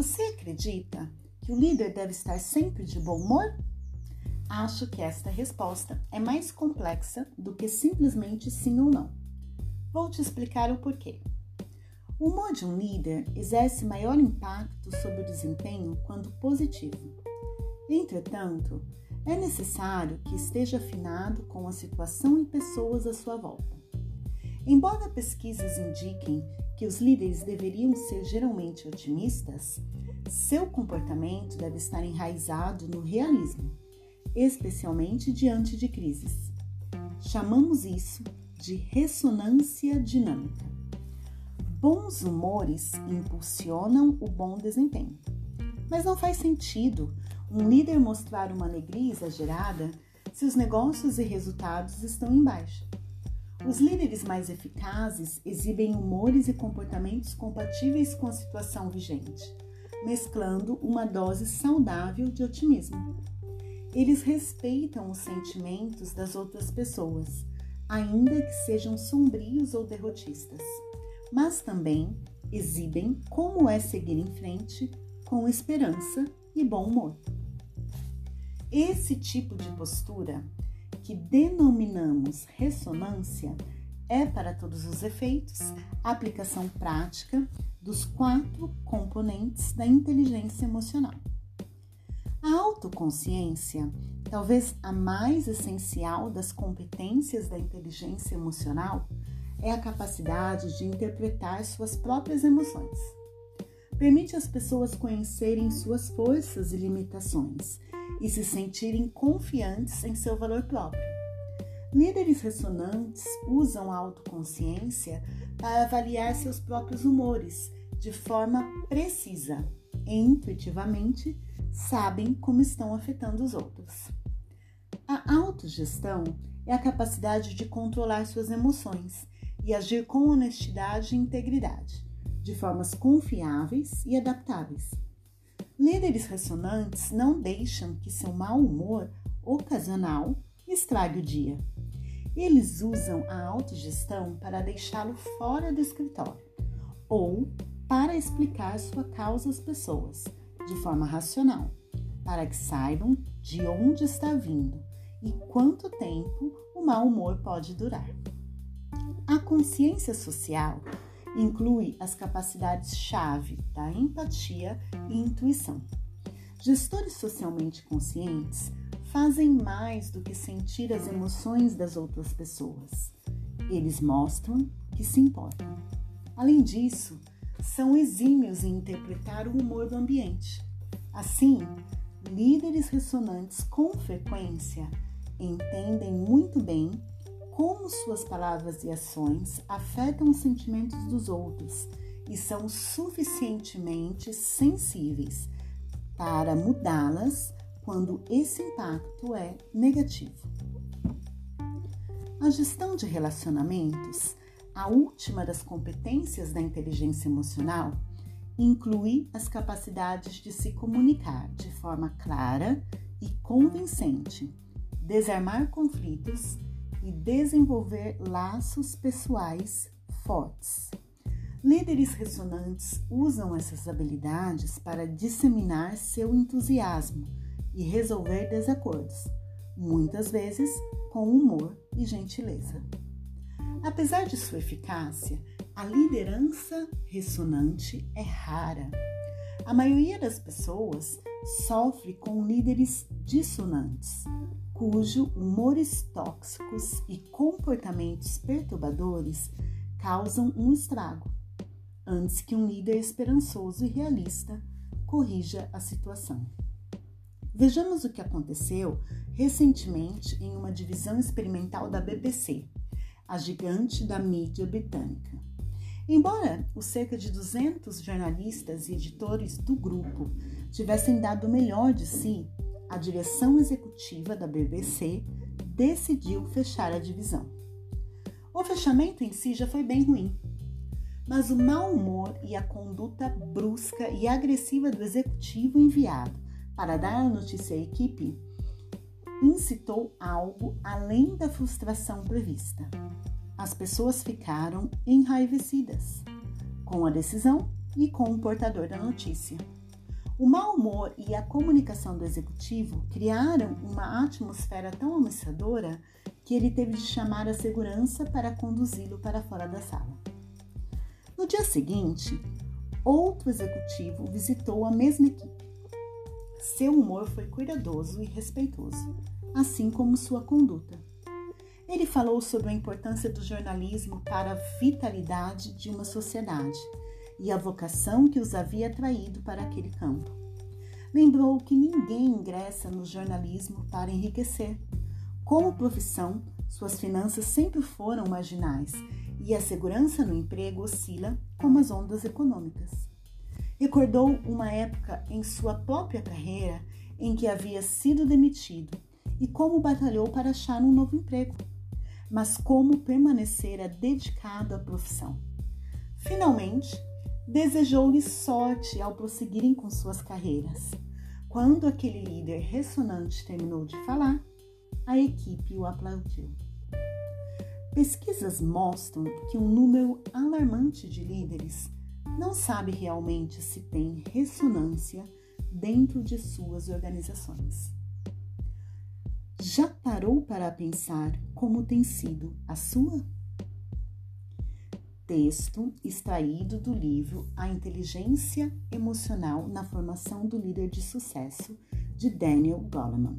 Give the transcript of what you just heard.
Você acredita que o líder deve estar sempre de bom humor? Acho que esta resposta é mais complexa do que simplesmente sim ou não. Vou te explicar o porquê. O humor de um líder exerce maior impacto sobre o desempenho quando positivo. Entretanto, é necessário que esteja afinado com a situação e pessoas à sua volta. Embora pesquisas indiquem que os líderes deveriam ser geralmente otimistas, seu comportamento deve estar enraizado no realismo, especialmente diante de crises. Chamamos isso de ressonância dinâmica. Bons humores impulsionam o bom desempenho, mas não faz sentido um líder mostrar uma alegria exagerada se os negócios e resultados estão em baixa. Os líderes mais eficazes exibem humores e comportamentos compatíveis com a situação vigente, mesclando uma dose saudável de otimismo. Eles respeitam os sentimentos das outras pessoas, ainda que sejam sombrios ou derrotistas, mas também exibem como é seguir em frente com esperança e bom humor. Esse tipo de postura, que denominamos ressonância, é, para todos os efeitos, a aplicação prática dos quatro componentes da inteligência emocional. A autoconsciência, talvez a mais essencial das competências da inteligência emocional, é a capacidade de interpretar suas próprias emoções. Permite às pessoas conhecerem suas forças e limitações e se sentirem confiantes em seu valor próprio. Líderes ressonantes usam a autoconsciência para avaliar seus próprios humores de forma precisa e intuitivamente sabem como estão afetando os outros. A autogestão é a capacidade de controlar suas emoções e agir com honestidade e integridade, de formas confiáveis e adaptáveis. Líderes ressonantes não deixam que seu mau humor ocasional estrague o dia. Eles usam a autogestão para deixá-lo fora do escritório ou para explicar sua causa às pessoas de forma racional, para que saibam de onde está vindo e quanto tempo o mau humor pode durar. A consciência social inclui as capacidades-chave da empatia e intuição. Gestores socialmente conscientes fazem mais do que sentir as emoções das outras pessoas. Eles mostram que se importam. Além disso, são exímios em interpretar o humor do ambiente. Assim, líderes ressonantes com frequência entendem muito bem como suas palavras e ações afetam os sentimentos dos outros e são suficientemente sensíveis para mudá-las quando esse impacto é negativo. A gestão de relacionamentos, a última das competências da inteligência emocional, inclui as capacidades de se comunicar de forma clara e convincente, desarmar conflitos e desenvolver laços pessoais fortes. Líderes ressonantes usam essas habilidades para disseminar seu entusiasmo e resolver desacordos, muitas vezes com humor e gentileza. Apesar de sua eficácia, a liderança ressonante é rara. A maioria das pessoas sofre com líderes dissonantes, cujo humores tóxicos e comportamentos perturbadores causam um estrago, antes que um líder esperançoso e realista corrija a situação. Vejamos o que aconteceu recentemente em uma divisão experimental da BBC, a gigante da mídia britânica. Embora os cerca de 200 jornalistas e editores do grupo tivessem dado o melhor de si, a direção executiva da BBC decidiu fechar a divisão. O fechamento em si já foi bem ruim, mas o mau humor e a conduta brusca e agressiva do executivo enviado para dar a notícia à equipe incitou algo além da frustração prevista. As pessoas ficaram enraivecidas com a decisão e com o portador da notícia. O mau humor e a comunicação do executivo criaram uma atmosfera tão ameaçadora que ele teve de chamar a segurança para conduzi-lo para fora da sala. No dia seguinte, outro executivo visitou a mesma equipe. Seu humor foi cuidadoso e respeitoso, assim como sua conduta. Ele falou sobre a importância do jornalismo para a vitalidade de uma sociedade e a vocação que os havia atraído para aquele campo. Lembrou que ninguém ingressa no jornalismo para enriquecer. Como profissão, suas finanças sempre foram marginais e a segurança no emprego oscila como as ondas econômicas. Recordou uma época em sua própria carreira em que havia sido demitido e como batalhou para achar um novo emprego, mas como permanecera dedicado à profissão. Finalmente, desejou-lhes sorte ao prosseguirem com suas carreiras. Quando aquele líder ressonante terminou de falar, a equipe o aplaudiu. Pesquisas mostram que um número alarmante de líderes não sabe realmente se tem ressonância dentro de suas organizações. Já parou para pensar como tem sido a sua? Texto extraído do livro A Inteligência Emocional na Formação do Líder de Sucesso, de Daniel Goleman.